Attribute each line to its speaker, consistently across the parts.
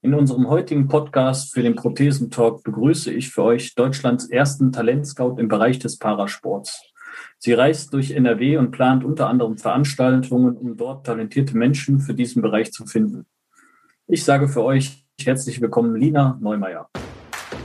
Speaker 1: In unserem heutigen Podcast für den Prothesentalk begrüße ich für euch Deutschlands ersten Talentscout im Bereich des Parasports. Sie reist durch NRW und plant unter anderem Veranstaltungen, um dort talentierte Menschen für diesen Bereich zu finden. Ich sage für euch herzlich willkommen, Lina Neumeier.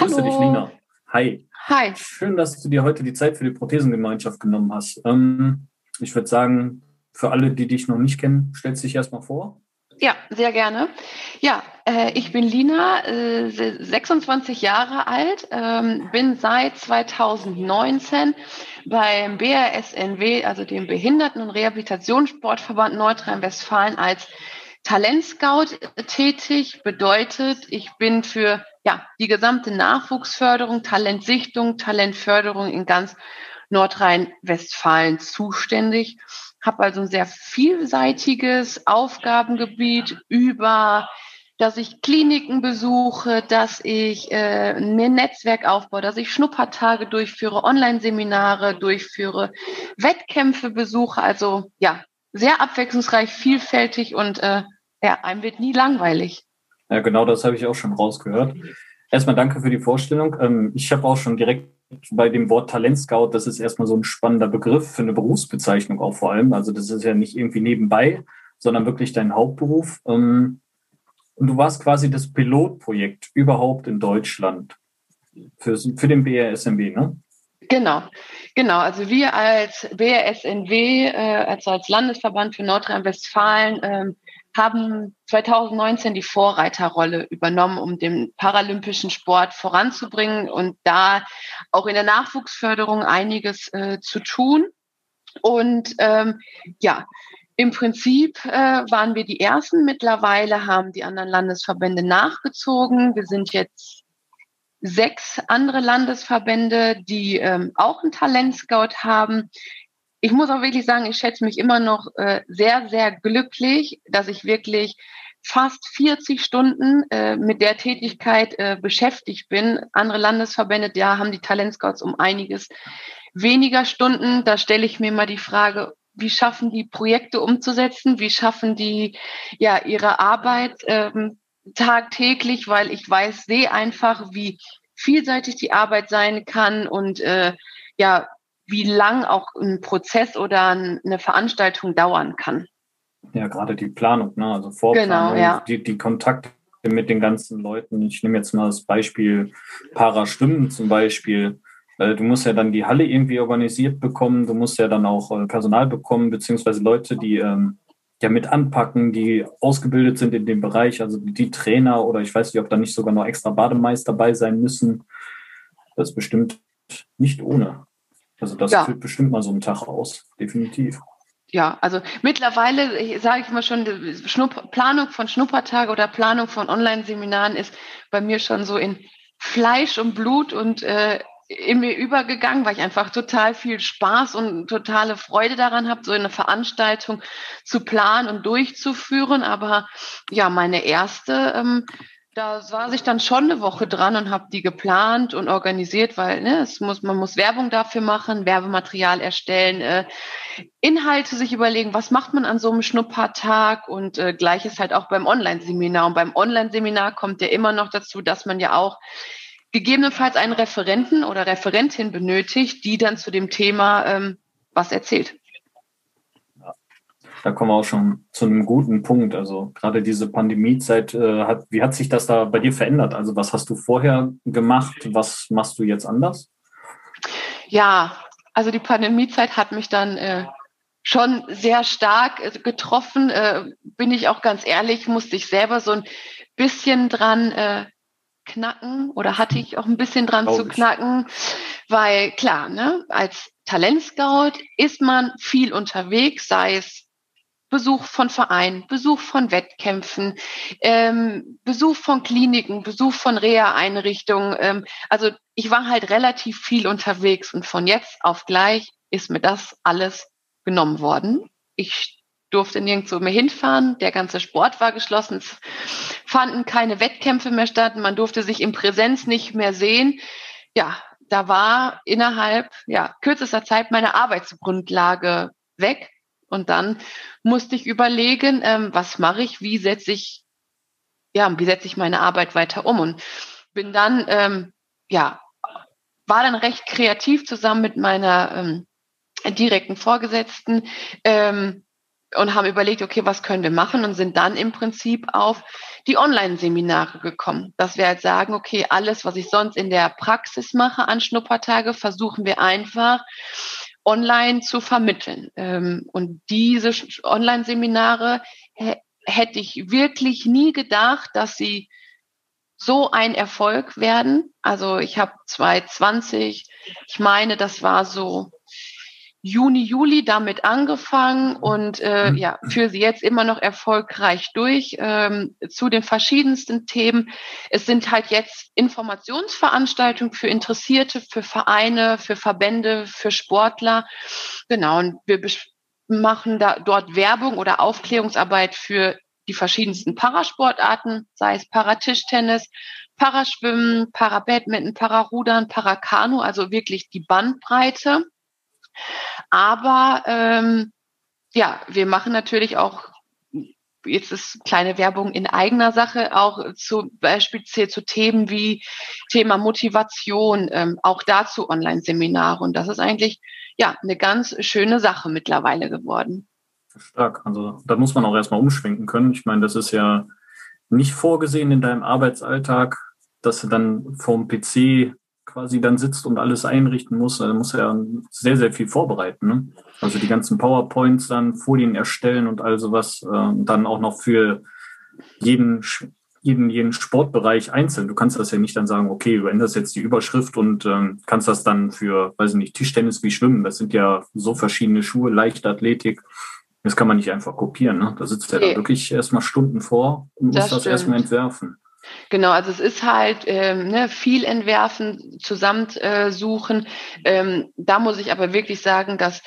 Speaker 1: Ich grüße
Speaker 2: Hallo.
Speaker 1: dich, Lina. Hi.
Speaker 2: Hi.
Speaker 1: Schön, dass du dir heute die Zeit für die Prothesengemeinschaft genommen hast. Ähm, ich würde sagen, für alle, die dich noch nicht kennen, stellst dich erstmal vor.
Speaker 2: Ja, sehr gerne. Ja, äh, ich bin Lina, äh, 26 Jahre alt, ähm, bin seit 2019 beim BRSNW, also dem Behinderten- und Rehabilitationssportverband Nordrhein-Westfalen als Talentscout tätig. Bedeutet, ich bin für ja, die gesamte Nachwuchsförderung, Talentsichtung, Talentförderung in ganz Nordrhein-Westfalen zuständig. Habe also ein sehr vielseitiges Aufgabengebiet über, dass ich Kliniken besuche, dass ich äh, mir ein Netzwerk aufbaue, dass ich Schnuppertage durchführe, Online-Seminare durchführe, Wettkämpfe besuche. Also ja, sehr abwechslungsreich, vielfältig und äh, ja, einem wird nie langweilig.
Speaker 1: Ja, genau das habe ich auch schon rausgehört. Erstmal danke für die Vorstellung. Ähm, ich habe auch schon direkt bei dem Wort Talentscout, das ist erstmal so ein spannender Begriff für eine Berufsbezeichnung auch vor allem. Also das ist ja nicht irgendwie nebenbei, sondern wirklich dein Hauptberuf. Ähm, und du warst quasi das Pilotprojekt überhaupt in Deutschland für, für den BRSMW, ne?
Speaker 2: Genau, genau. Also wir als BRSNW, äh, also als Landesverband für Nordrhein-Westfalen, ähm, haben 2019 die Vorreiterrolle übernommen, um den paralympischen Sport voranzubringen und da auch in der Nachwuchsförderung einiges äh, zu tun. Und ähm, ja, im Prinzip äh, waren wir die Ersten. Mittlerweile haben die anderen Landesverbände nachgezogen. Wir sind jetzt sechs andere Landesverbände, die ähm, auch einen Talentscout haben. Ich muss auch wirklich sagen, ich schätze mich immer noch äh, sehr, sehr glücklich, dass ich wirklich fast 40 Stunden äh, mit der Tätigkeit äh, beschäftigt bin. Andere Landesverbände, da haben die Talentscouts um einiges weniger Stunden. Da stelle ich mir mal die Frage, wie schaffen die Projekte umzusetzen? Wie schaffen die ja ihre Arbeit ähm, tagtäglich? Weil ich weiß, sehe einfach, wie vielseitig die Arbeit sein kann und äh, ja, wie lang auch ein Prozess oder eine Veranstaltung dauern kann.
Speaker 1: Ja, gerade die Planung, ne? also Vorplanung,
Speaker 2: Genau, ja.
Speaker 1: die, die Kontakte mit den ganzen Leuten. Ich nehme jetzt mal das Beispiel Parastimmen zum Beispiel. Äh, Du musst ja dann die Halle irgendwie organisiert bekommen, du musst ja dann auch äh, Personal bekommen, beziehungsweise Leute, die ähm, ja mit anpacken, die ausgebildet sind in dem Bereich, also die Trainer oder ich weiß nicht, ob da nicht sogar noch extra Bademeister dabei sein müssen. Das ist bestimmt nicht ohne. Also das
Speaker 2: Ja.
Speaker 1: führt bestimmt mal so einen Tag aus, definitiv.
Speaker 2: Ja, also mittlerweile sage ich immer schon, Schnupp Planung von Schnuppertage oder Planung von Online-Seminaren ist bei mir schon so in Fleisch und Blut und äh, in mir übergegangen, weil ich einfach total viel Spaß und totale Freude daran habe, so eine Veranstaltung zu planen und durchzuführen. Aber ja, meine erste, ähm, da saß ich dann schon eine Woche dran und habe die geplant und organisiert, weil ne, es muss, man muss Werbung dafür machen, Werbematerial erstellen, äh, Inhalte sich überlegen, was macht man an so einem Schnuppertag und äh, gleiches halt auch beim Online-Seminar. Und beim Online-Seminar kommt ja immer noch dazu, dass man ja auch gegebenenfalls einen Referenten oder Referentin benötigt, die dann zu dem Thema ähm, was erzählt.
Speaker 1: Da kommen wir auch schon zu einem guten Punkt. Also gerade diese Pandemiezeit, äh, hat, wie hat sich das da bei dir verändert? Also was hast du vorher gemacht? Was machst du jetzt anders?
Speaker 2: Ja, also die Pandemiezeit hat mich dann äh, schon sehr stark äh, getroffen. Äh, bin ich auch ganz ehrlich, musste ich selber so ein bisschen dran äh, knacken oder hatte ich auch ein bisschen dran
Speaker 1: Glaub
Speaker 2: zu knacken, weil klar, ne, als Talentscout ist man viel unterwegs, sei es Besuch von Vereinen, Besuch von Wettkämpfen, ähm, Besuch von Kliniken, Besuch von Reha-Einrichtungen. Ähm, also ich war halt relativ viel unterwegs und von jetzt auf gleich ist mir das alles genommen worden. Ich durfte nirgendwo mehr hinfahren. Der ganze Sport war geschlossen. Es fanden keine Wettkämpfe mehr statt. Man durfte sich in Präsenz nicht mehr sehen. Ja, da war innerhalb ja, kürzester Zeit meine Arbeitsgrundlage weg. Und dann musste ich überlegen, ähm, was mache ich, wie setze ich, ja, wie setze ich meine Arbeit weiter um und bin dann, ähm, ja, war dann recht kreativ zusammen mit meiner ähm, direkten Vorgesetzten ähm, und haben überlegt, okay, was können wir machen und sind dann im Prinzip auf die Online-Seminare gekommen. Dass wir halt sagen, okay, alles, was ich sonst in der Praxis mache an Schnuppertage, versuchen wir einfach online zu vermitteln. Ähm, und diese Online-Seminare hätte ich wirklich nie gedacht, dass sie so ein Erfolg werden. Also ich habe 2020, ich meine, das war so Juni, Juli damit angefangen und äh, mhm. ja, führe sie jetzt immer noch erfolgreich durch ähm, zu den verschiedensten Themen. Es sind halt jetzt Informationsveranstaltungen für Interessierte, für Vereine, für Verbände, für Sportler. Genau, und wir machen da dort Werbung oder Aufklärungsarbeit für die verschiedensten Parasportarten, sei es Paratischtennis, Paraschwimmen, Parabadminton, Pararudern, Parakanu, also wirklich die Bandbreite. Aber ähm, ja, wir machen natürlich auch jetzt ist kleine Werbung in eigener Sache, auch zu beispielsweise zu Themen wie Thema Motivation, ähm, auch dazu Online-Seminare. Und das ist eigentlich ja eine ganz schöne Sache mittlerweile geworden.
Speaker 1: Stark. Also da muss man auch erstmal umschwenken können. Ich meine, das ist ja nicht vorgesehen in deinem Arbeitsalltag, dass du dann vorm PC quasi dann sitzt und alles einrichten muss, dann muss er sehr, sehr viel vorbereiten. Ne? Also die ganzen PowerPoints dann, Folien erstellen und all sowas, äh, dann auch noch für jeden, jeden, jeden Sportbereich einzeln. Du kannst das ja nicht dann sagen, okay, du änderst jetzt die Überschrift und ähm, kannst das dann für, weiß ich nicht, Tischtennis wie Schwimmen. Das sind ja so verschiedene Schuhe, Leichtathletik. Das kann man nicht einfach kopieren. Ne? Da sitzt er okay. da wirklich erstmal Stunden vor und muss das, das erstmal entwerfen.
Speaker 2: Genau, also es ist halt ähm, ne, viel entwerfen, zusammensuchen. Äh, ähm, da muss ich aber wirklich sagen, dass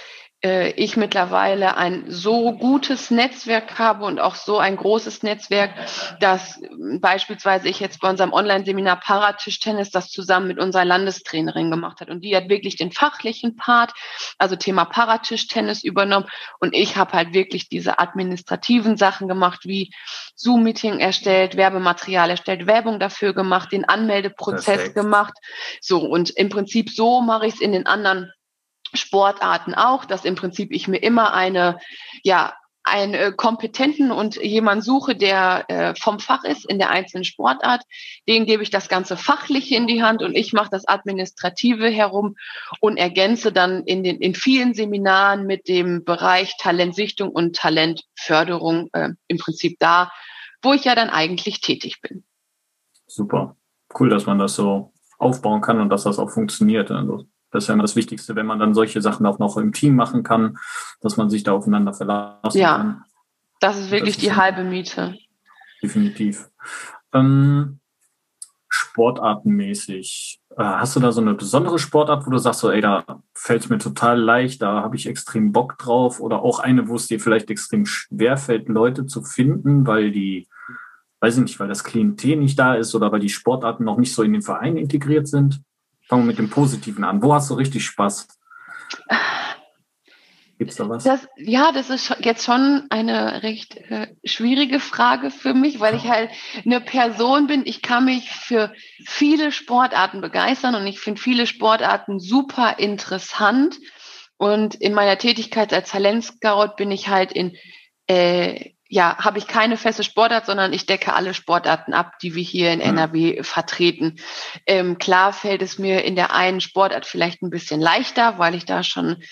Speaker 2: ich mittlerweile ein so gutes Netzwerk habe und auch so ein großes Netzwerk, dass beispielsweise ich jetzt bei unserem Online-Seminar Paratischtennis das zusammen mit unserer Landestrainerin gemacht hat. Und die hat wirklich den fachlichen Part, also Thema Paratischtennis übernommen. Und ich habe halt wirklich diese administrativen Sachen gemacht, wie Zoom-Meeting erstellt, Werbematerial erstellt, Werbung dafür gemacht, den Anmeldeprozess Perfekt. gemacht. So, und im Prinzip so mache ich es in den anderen Sportarten auch, dass im Prinzip ich mir immer eine, ja, einen äh, kompetenten und jemand suche, der äh, vom Fach ist in der einzelnen Sportart. Den gebe ich das ganze Fachliche in die Hand und ich mache das Administrative herum und ergänze dann in den in vielen Seminaren mit dem Bereich Talentsichtung und Talentförderung äh, im Prinzip da, wo ich ja dann eigentlich tätig bin.
Speaker 1: Super, cool, dass man das so aufbauen kann und dass das auch funktioniert. Also das ist ja immer das Wichtigste, wenn man dann solche Sachen auch noch im Team machen kann, dass man sich da aufeinander verlassen
Speaker 2: ja,
Speaker 1: kann.
Speaker 2: Ja, das ist wirklich das die halbe Miete.
Speaker 1: Definitiv. Ähm, sportartenmäßig. Äh, hast du da so eine besondere Sportart, wo du sagst, so, ey, da fällt es mir total leicht, da habe ich extrem Bock drauf? Oder auch eine, wo es dir vielleicht extrem schwer fällt, Leute zu finden, weil die, weiß ich nicht, weil das Klientel nicht da ist oder weil die Sportarten noch nicht so in den Verein integriert sind? Fangen wir mit dem Positiven an. Wo hast du richtig Spaß?
Speaker 2: Gibt's da was? Das, ja, das ist jetzt schon eine recht äh, schwierige Frage für mich, weil ich halt eine Person bin. Ich kann mich für viele Sportarten begeistern und ich finde viele Sportarten super interessant. Und in meiner Tätigkeit als Talentscout bin ich halt in äh, ja, habe ich keine feste Sportart, sondern ich decke alle Sportarten ab, die wir hier in mhm. NRW vertreten. Ähm, klar fällt es mir in der einen Sportart vielleicht ein bisschen leichter, weil ich da schon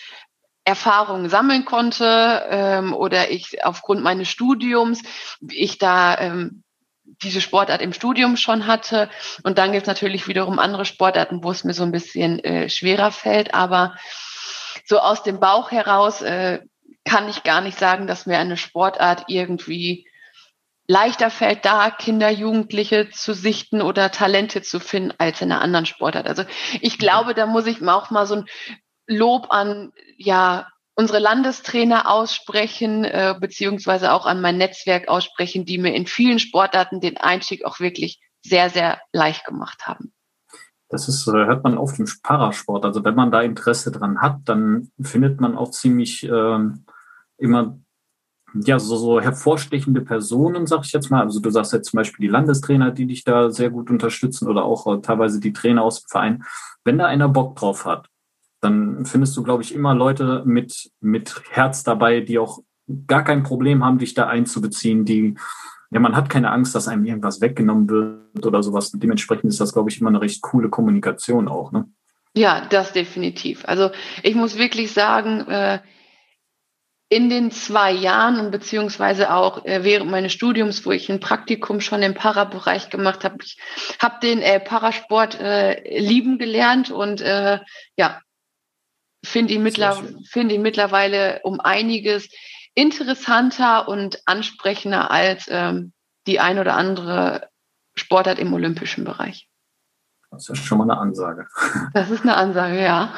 Speaker 2: Erfahrungen sammeln konnte ähm, oder ich aufgrund meines Studiums, ich da ähm, diese Sportart im Studium schon hatte. Und dann gibt es natürlich wiederum andere Sportarten, wo es mir so ein bisschen äh, schwerer fällt. Aber so aus dem Bauch heraus äh, kann ich gar nicht sagen, dass mir eine Sportart irgendwie leichter fällt, da Kinder, Jugendliche zu sichten oder Talente zu finden als in einer anderen Sportart. Also ich glaube, da muss ich auch mal so ein Lob an ja unsere Landestrainer aussprechen, äh, beziehungsweise auch an mein Netzwerk aussprechen, die mir in vielen Sportarten den Einstieg auch wirklich sehr, sehr leicht gemacht haben.
Speaker 1: Das ist, äh, hört man oft im Parasport. Also wenn man da Interesse dran hat, dann findet man auch ziemlich ähm, immer ja, so, so hervorstechende Personen, sag ich jetzt mal. Also du sagst jetzt zum Beispiel die Landestrainer, die dich da sehr gut unterstützen oder auch äh, teilweise die Trainer aus dem Verein. Wenn da einer Bock drauf hat, dann findest du, glaube ich, immer Leute mit, mit Herz dabei, die auch gar kein Problem haben, dich da einzubeziehen, die, ja, man hat keine Angst, dass einem irgendwas weggenommen wird oder sowas. Dementsprechend ist das, glaube ich, immer eine recht coole Kommunikation auch, ne?
Speaker 2: Ja, das definitiv. Also ich muss wirklich sagen, äh, in den zwei Jahren beziehungsweise auch äh, während meines Studiums, wo ich ein Praktikum schon im Parabereich gemacht habe, ich habe den äh, Parasport äh, lieben gelernt und äh, ja, finde ihn, mittler find ihn mittlerweile um einiges interessanter und ansprechender als ähm, die ein oder andere Sportart im olympischen Bereich.
Speaker 1: Das ist schon mal eine Ansage.
Speaker 2: Das ist eine Ansage, ja.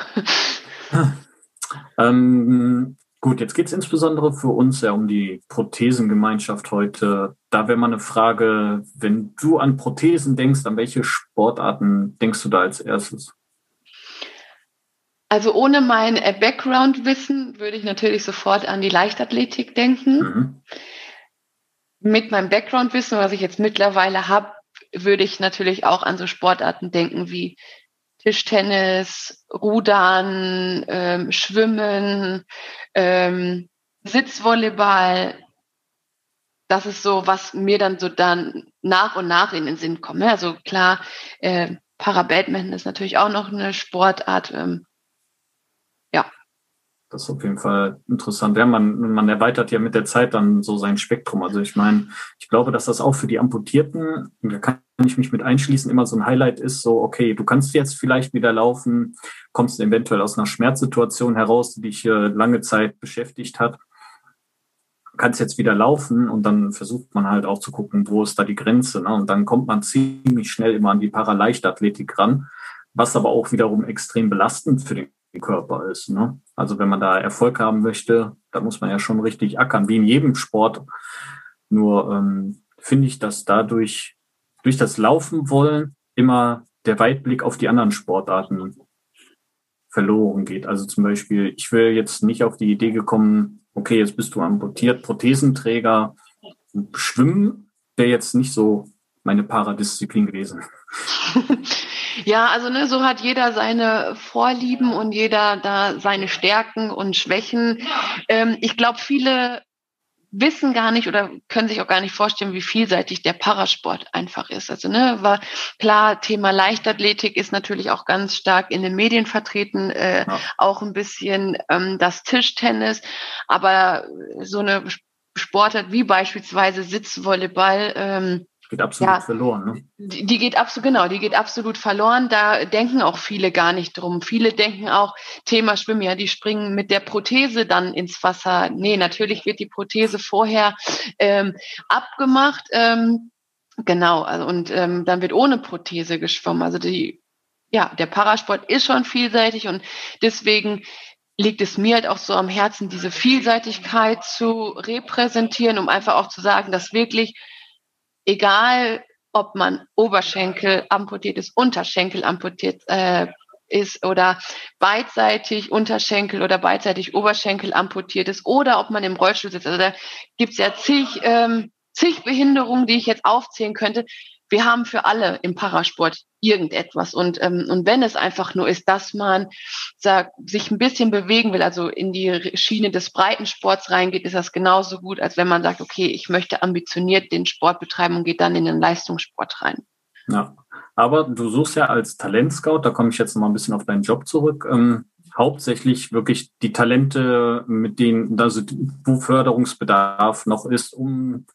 Speaker 1: ähm, Gut, jetzt geht es insbesondere für uns ja um die Prothesengemeinschaft heute. Da wäre mal eine Frage, wenn du an Prothesen denkst, an welche Sportarten denkst du da als erstes?
Speaker 2: Also ohne mein äh, Background-Wissen würde ich natürlich sofort an die Leichtathletik denken. Mhm. Mit meinem Background-Wissen, was ich jetzt mittlerweile habe, würde ich natürlich auch an so Sportarten denken wie Tischtennis, Rudern, ähm, Schwimmen, ähm, Sitzvolleyball. Das ist so, was mir dann so dann nach und nach in den Sinn kommt. Ne? Also klar, äh, Parabadminton ist natürlich auch noch eine Sportart. Ähm,
Speaker 1: das ist auf jeden Fall interessant. Ja, man, man erweitert ja mit der Zeit dann so sein Spektrum. Also ich meine, ich glaube, dass das auch für die Amputierten, da kann ich mich mit einschließen, immer so ein Highlight ist, so, okay, du kannst jetzt vielleicht wieder laufen, kommst eventuell aus einer Schmerzsituation heraus, die dich äh, lange Zeit beschäftigt hat, kannst jetzt wieder laufen und dann versucht man halt auch zu gucken, wo ist da die Grenze. Ne? Und dann kommt man ziemlich schnell immer an die Paraleichtathletik ran, was aber auch wiederum extrem belastend für den Körper ist. Ne? Also wenn man da Erfolg haben möchte, da muss man ja schon richtig ackern, wie in jedem Sport. Nur ähm, finde ich, dass dadurch durch das Laufen wollen immer der Weitblick auf die anderen Sportarten verloren geht. Also zum Beispiel, ich wäre jetzt nicht auf die Idee gekommen, okay, jetzt bist du amputiert, Prothesenträger, Schwimmen wäre jetzt nicht so meine Paradisziplin gewesen.
Speaker 2: Ja, also ne, so hat jeder seine Vorlieben und jeder da seine Stärken und Schwächen. Ähm, ich glaube, viele wissen gar nicht oder können sich auch gar nicht vorstellen, wie vielseitig der Parasport einfach ist. Also ne, war klar, Thema Leichtathletik ist natürlich auch ganz stark in den Medien vertreten, äh, ja. auch ein bisschen ähm, das Tischtennis, aber so eine Sportart wie beispielsweise Sitzvolleyball ähm,
Speaker 1: geht absolut ja, verloren. Ne?
Speaker 2: Die, die, geht absolut, genau, die geht absolut verloren. Da denken auch viele gar nicht drum. Viele denken auch, Thema Schwimmen, ja, die springen mit der Prothese dann ins Wasser. Nee, natürlich wird die Prothese vorher ähm, abgemacht. Ähm, genau, also, und ähm, dann wird ohne Prothese geschwommen. Also die, ja, der Parasport ist schon vielseitig und deswegen liegt es mir halt auch so am Herzen, diese Vielseitigkeit zu repräsentieren, um einfach auch zu sagen, dass wirklich egal ob man Oberschenkel amputiert ist, Unterschenkel amputiert äh, ist oder beidseitig Unterschenkel oder beidseitig Oberschenkel amputiert ist oder ob man im Rollstuhl sitzt. Also da gibt's ja zig, ähm, zig Behinderungen, die ich jetzt aufzählen könnte wir haben für alle im Parasport irgendetwas. Und, ähm, und wenn es einfach nur ist, dass man sagt, sich ein bisschen bewegen will, also in die Schiene des Breitensports reingeht, ist das genauso gut, als wenn man sagt, okay, ich möchte ambitioniert den Sport betreiben und geht dann in den Leistungssport rein.
Speaker 1: Ja, aber du suchst ja als Talentscout, da komme ich jetzt noch mal ein bisschen auf deinen Job zurück, ähm, hauptsächlich wirklich die Talente, mit denen, also wo Förderungsbedarf noch ist, um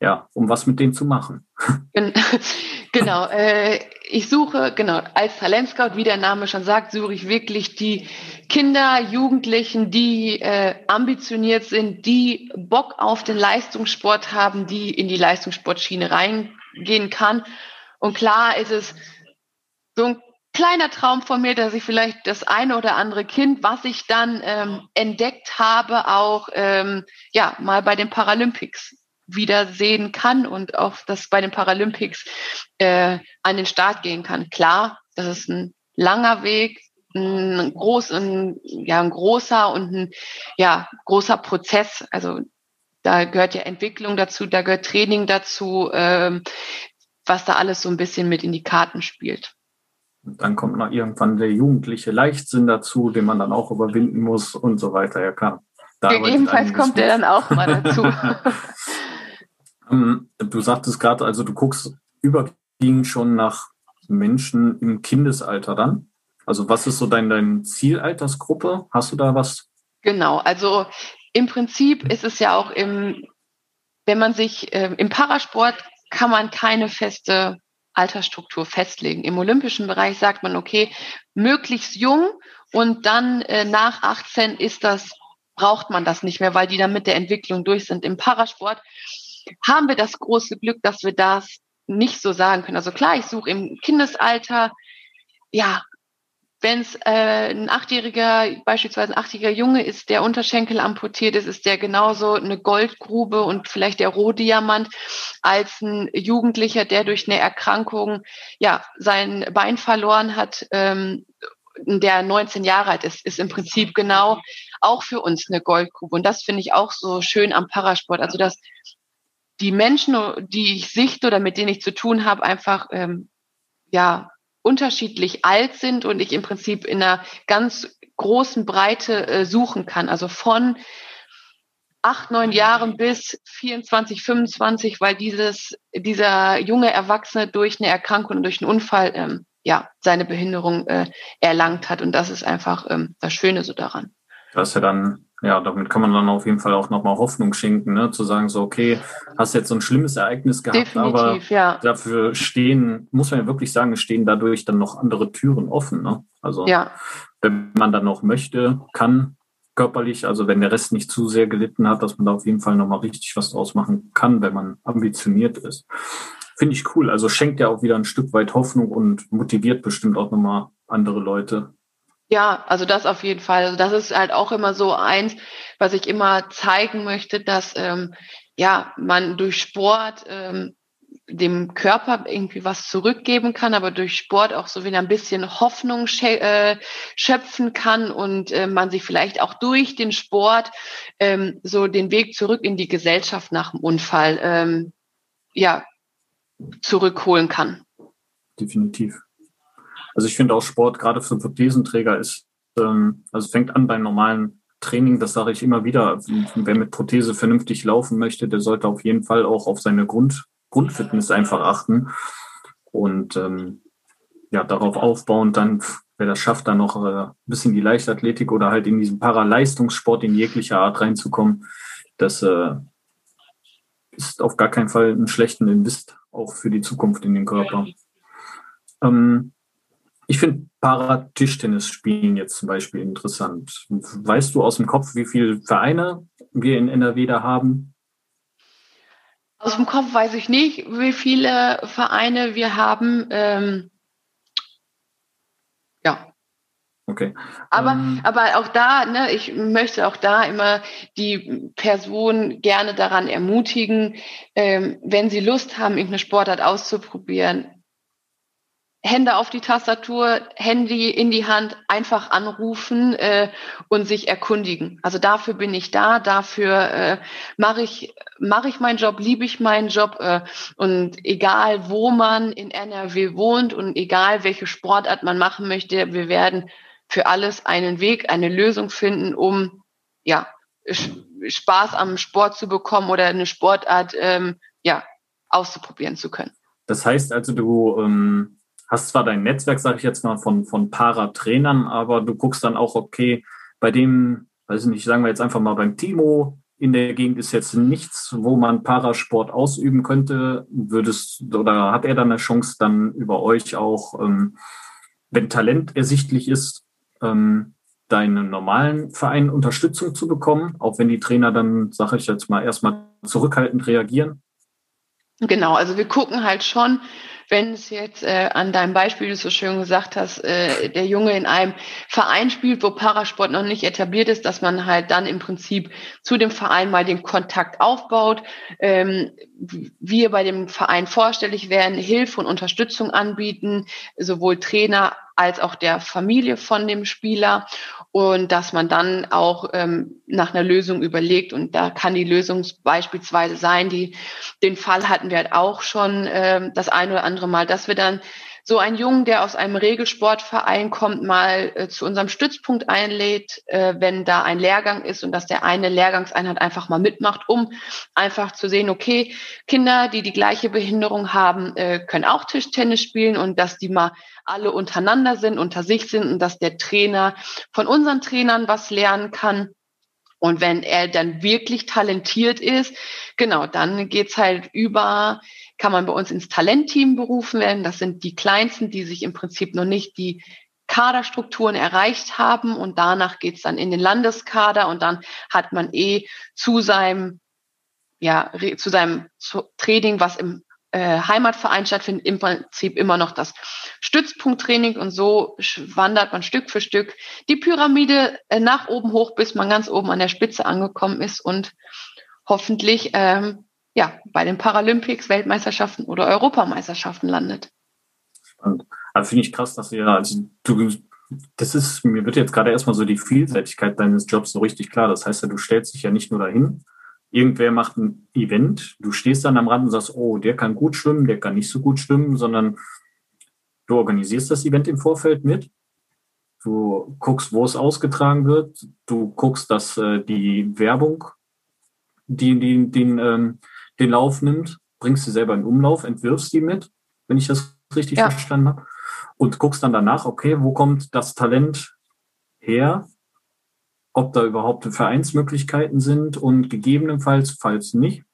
Speaker 1: ja, um was mit denen zu machen.
Speaker 2: Genau, äh, ich suche, genau, als Talentscout, wie der Name schon sagt, suche ich wirklich die Kinder, Jugendlichen, die äh, ambitioniert sind, die Bock auf den Leistungssport haben, die in die Leistungssportschiene reingehen kann. Und klar ist es so ein kleiner Traum von mir, dass ich vielleicht das eine oder andere Kind, was ich dann ähm, entdeckt habe, auch ähm, ja mal bei den Paralympics wiedersehen kann und auch das bei den Paralympics äh, an den Start gehen kann. Klar, das ist ein langer Weg, ein, groß, ein, ja, ein großer und ein ja, großer Prozess. Also da gehört ja Entwicklung dazu, da gehört Training dazu, ähm, was da alles so ein bisschen mit in die Karten spielt.
Speaker 1: Und dann kommt noch irgendwann der jugendliche Leichtsinn dazu, den man dann auch überwinden muss und so weiter. Ja, klar.
Speaker 2: Da Gegebenenfalls kommt der dann auch mal dazu.
Speaker 1: Ähm, du sagtest gerade, also du guckst überwiegend schon nach Menschen im Kindesalter dann. Also was ist so dein, dein Zielaltersgruppe? Hast du da was?
Speaker 2: Genau, also im Prinzip ist es ja auch im, wenn man sich äh, im Parasport kann man keine feste Altersstruktur festlegen. Im olympischen Bereich sagt man, okay, möglichst jung und dann äh, nach 18 ist das, braucht man das nicht mehr, weil die dann mit der Entwicklung durch sind. Im Parasport haben wir das große Glück, dass wir das nicht so sagen können. Also klar, ich suche im Kindesalter, ja, wenn es äh, ein achtjähriger, beispielsweise ein achtjähriger Junge ist, der Unterschenkel amputiert ist, ist der genauso eine Goldgrube und vielleicht der Rohdiamant als ein Jugendlicher, der durch eine Erkrankung ja sein Bein verloren hat, ähm, der 19 Jahre alt ist, ist im Prinzip genau auch für uns eine Goldgrube. Und das finde ich auch so schön am Parasport. Also dass die Menschen, die ich sichte oder mit denen ich zu tun habe, einfach ähm, ja unterschiedlich alt sind und ich im Prinzip in einer ganz großen Breite äh, suchen kann. Also von acht, neun Jahren bis 24, 25, weil dieses, dieser junge Erwachsene durch eine Erkrankung und durch einen Unfall ähm, ja, seine Behinderung äh, erlangt hat. Und das ist einfach ähm, das Schöne so daran.
Speaker 1: Das ist ja dann ja, damit kann man dann auf jeden Fall auch nochmal Hoffnung schenken, ne? zu sagen, so, okay, hast jetzt so ein schlimmes Ereignis gehabt, Definitiv, aber ja. dafür stehen, muss man ja wirklich sagen, stehen dadurch dann noch andere Türen offen. Ne? Also, ja. wenn man dann noch möchte, kann körperlich, also wenn der Rest nicht zu sehr gelitten hat, dass man da auf jeden Fall nochmal richtig was draus machen kann, wenn man ambitioniert ist. Finde ich cool. Also schenkt ja auch wieder ein Stück weit Hoffnung und motiviert bestimmt auch nochmal andere Leute,
Speaker 2: ja, also das auf jeden Fall. Also das ist halt auch immer so eins, was ich immer zeigen möchte, dass ähm, ja man durch Sport ähm, dem Körper irgendwie was zurückgeben kann, aber durch Sport auch so wieder ein bisschen Hoffnung äh, schöpfen kann und äh, man sich vielleicht auch durch den Sport ähm, so den Weg zurück in die Gesellschaft nach dem Unfall ähm, ja zurückholen kann.
Speaker 1: Definitiv. Also ich finde auch Sport gerade für Prothesenträger ist, ähm, also fängt an beim normalen Training, das sage ich immer wieder. Wer mit Prothese vernünftig laufen möchte, der sollte auf jeden Fall auch auf seine Grund, Grundfitness einfach achten und ähm, ja, darauf aufbauen, dann, wer das schafft, dann noch äh, ein bisschen die Leichtathletik oder halt in diesen Paraleistungssport in jeglicher Art reinzukommen, das äh, ist auf gar keinen Fall ein schlechten Invest auch für die Zukunft in den Körper. Ähm, ich finde Paratischtennis spielen jetzt zum Beispiel interessant. Weißt du aus dem Kopf, wie viele Vereine wir in NRW da haben?
Speaker 2: Aus dem Kopf weiß ich nicht, wie viele Vereine wir haben. Ähm, ja.
Speaker 1: Okay.
Speaker 2: Aber, ähm, aber auch da, ne, ich möchte auch da immer die Person gerne daran ermutigen, ähm, wenn sie Lust haben, irgendeine Sportart auszuprobieren, Hände auf die Tastatur, Handy in die Hand, einfach anrufen äh, und sich erkundigen. Also dafür bin ich da, dafür äh, mache ich mache ich meinen Job, liebe ich meinen Job äh, und egal wo man in NRW wohnt und egal welche Sportart man machen möchte, wir werden für alles einen Weg, eine Lösung finden, um ja Spaß am Sport zu bekommen oder eine Sportart ähm, ja auszuprobieren zu können.
Speaker 1: Das heißt also, du ähm hast zwar dein Netzwerk, sage ich jetzt mal, von, von Para-Trainern, aber du guckst dann auch, okay, bei dem, weiß ich nicht, sagen wir jetzt einfach mal beim Timo, in der Gegend ist jetzt nichts, wo man Parasport ausüben könnte. Würdest oder hat er dann eine Chance, dann über euch auch, ähm, wenn Talent ersichtlich ist, ähm, deinen normalen Verein Unterstützung zu bekommen, auch wenn die Trainer dann, sage ich jetzt mal, erstmal zurückhaltend reagieren?
Speaker 2: Genau, also wir gucken halt schon, wenn es jetzt äh, an deinem Beispiel, du so schön gesagt hast, äh, der Junge in einem Verein spielt, wo Parasport noch nicht etabliert ist, dass man halt dann im Prinzip zu dem Verein mal den Kontakt aufbaut, ähm, wir bei dem Verein vorstellig werden, Hilfe und Unterstützung anbieten, sowohl Trainer als auch der Familie von dem Spieler und dass man dann auch ähm, nach einer Lösung überlegt. Und da kann die Lösung beispielsweise sein, die den Fall hatten wir halt auch schon ähm, das eine oder andere Mal, dass wir dann so einen Jungen, der aus einem Regelsportverein kommt, mal äh, zu unserem Stützpunkt einlädt, äh, wenn da ein Lehrgang ist und dass der eine Lehrgangseinheit einfach mal mitmacht, um einfach zu sehen, okay, Kinder, die die gleiche Behinderung haben, äh, können auch Tischtennis spielen und dass die mal alle untereinander sind, unter sich sind und dass der Trainer von unseren Trainern was lernen kann. Und wenn er dann wirklich talentiert ist, genau, dann geht's halt über kann man bei uns ins Talentteam berufen werden. Das sind die Kleinsten, die sich im Prinzip noch nicht die Kaderstrukturen erreicht haben und danach geht's dann in den Landeskader und dann hat man eh zu seinem ja zu seinem Training, was im äh, Heimatverein stattfindet, im Prinzip immer noch das Stützpunkttraining und so wandert man Stück für Stück die Pyramide äh, nach oben hoch, bis man ganz oben an der Spitze angekommen ist und hoffentlich ähm, ja, bei den Paralympics, Weltmeisterschaften oder Europameisterschaften landet.
Speaker 1: Spannend. Also finde ich krass, dass ihr, also du, das ist, mir wird jetzt gerade erstmal so die Vielseitigkeit deines Jobs so richtig klar. Das heißt ja, du stellst dich ja nicht nur dahin, irgendwer macht ein Event, du stehst dann am Rand und sagst, oh, der kann gut schwimmen, der kann nicht so gut schwimmen, sondern du organisierst das Event im Vorfeld mit. Du guckst, wo es ausgetragen wird. Du guckst, dass äh, die Werbung, die, die, den, ähm, den Lauf nimmt, bringst sie selber in Umlauf, entwirfst die mit, wenn ich das richtig ja. verstanden habe, und guckst dann danach, okay, wo kommt das Talent her, ob da überhaupt Vereinsmöglichkeiten sind und gegebenenfalls, falls nicht,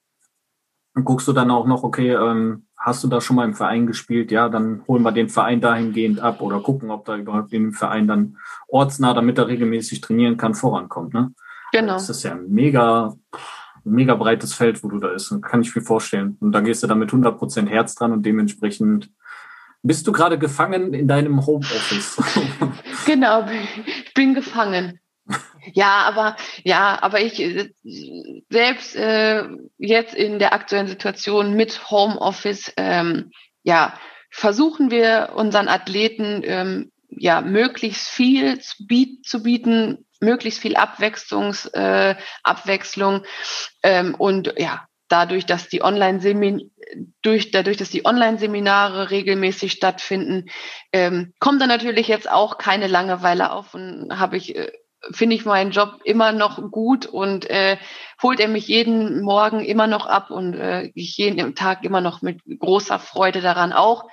Speaker 1: dann guckst du dann auch noch, okay, ähm, hast du da schon mal im Verein gespielt? Ja, dann holen wir den Verein dahingehend ab oder gucken, ob da überhaupt in dem Verein dann ortsnah, damit er regelmäßig trainieren kann, vorankommt. Ne? Genau. Das ist ja mega mega breites Feld, wo du da bist. Kann ich mir vorstellen. Und da gehst du dann mit 100 Prozent Herz dran und dementsprechend bist du gerade gefangen in deinem Homeoffice.
Speaker 2: genau, ich bin gefangen. Ja, aber ja, aber ich selbst äh, jetzt in der aktuellen Situation mit Homeoffice, ähm, ja, versuchen wir unseren Athleten ähm, ja möglichst viel zu, zu bieten, möglichst viel Abwechslungs, äh, Abwechslung ähm, und ja, dadurch, dass die Online durch dadurch, dass die Online-Seminare regelmäßig stattfinden, ähm, kommt da natürlich jetzt auch keine Langeweile auf und habe ich äh, finde ich meinen Job immer noch gut und äh, holt er mich jeden Morgen immer noch ab und äh, ich jeden Tag immer noch mit großer Freude daran auch,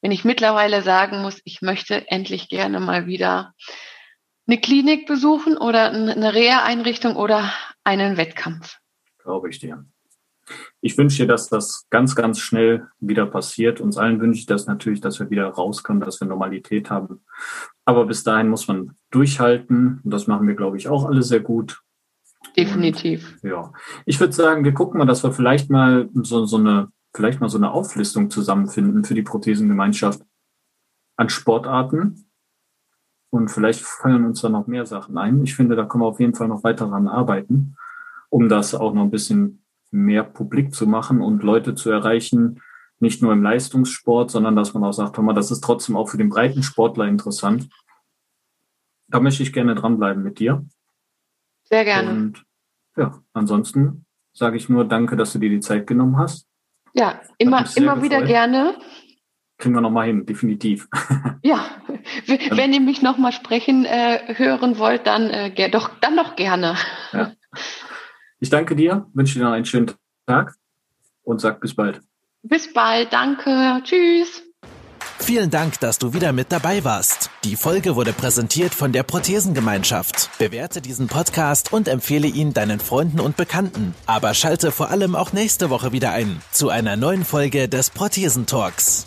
Speaker 2: wenn ich mittlerweile sagen muss, ich möchte endlich gerne mal wieder eine Klinik besuchen oder eine Reha-Einrichtung oder einen Wettkampf.
Speaker 1: Glaube ich dir. Ich wünsche dir, dass das ganz, ganz schnell wieder passiert. Uns allen wünsche ich das natürlich, dass wir wieder rauskommen, dass wir Normalität haben. Aber bis dahin muss man durchhalten. Und das machen wir, glaube ich, auch alle sehr gut.
Speaker 2: Definitiv.
Speaker 1: Und, ja. Ich würde sagen, wir gucken mal, dass wir vielleicht mal so, so eine, vielleicht mal so eine Auflistung zusammenfinden für die Prothesengemeinschaft an Sportarten, und vielleicht fallen uns da noch mehr Sachen ein. Ich finde, da können wir auf jeden Fall noch weiter daran arbeiten, um das auch noch ein bisschen mehr publik zu machen und Leute zu erreichen, nicht nur im Leistungssport, sondern dass man auch sagt, mal, das ist trotzdem auch für den breiten Sportler interessant. Da möchte ich gerne dranbleiben mit dir.
Speaker 2: Sehr gerne.
Speaker 1: Und ja, ansonsten sage ich nur danke, dass du dir die Zeit genommen hast.
Speaker 2: Ja, immer, immer wieder gerne
Speaker 1: kriegen wir nochmal hin, definitiv.
Speaker 2: Ja, wenn ihr mich nochmal sprechen äh, hören wollt, dann, äh, doch, dann doch gerne. Ja.
Speaker 1: Ich danke dir, wünsche dir noch einen schönen Tag und sag bis bald.
Speaker 2: Bis bald, danke, tschüss.
Speaker 3: Vielen Dank, dass du wieder mit dabei warst. Die Folge wurde präsentiert von der Prothesengemeinschaft. Bewerte diesen Podcast und empfehle ihn deinen Freunden und Bekannten. Aber schalte vor allem auch nächste Woche wieder ein zu einer neuen Folge des Prothesentalks.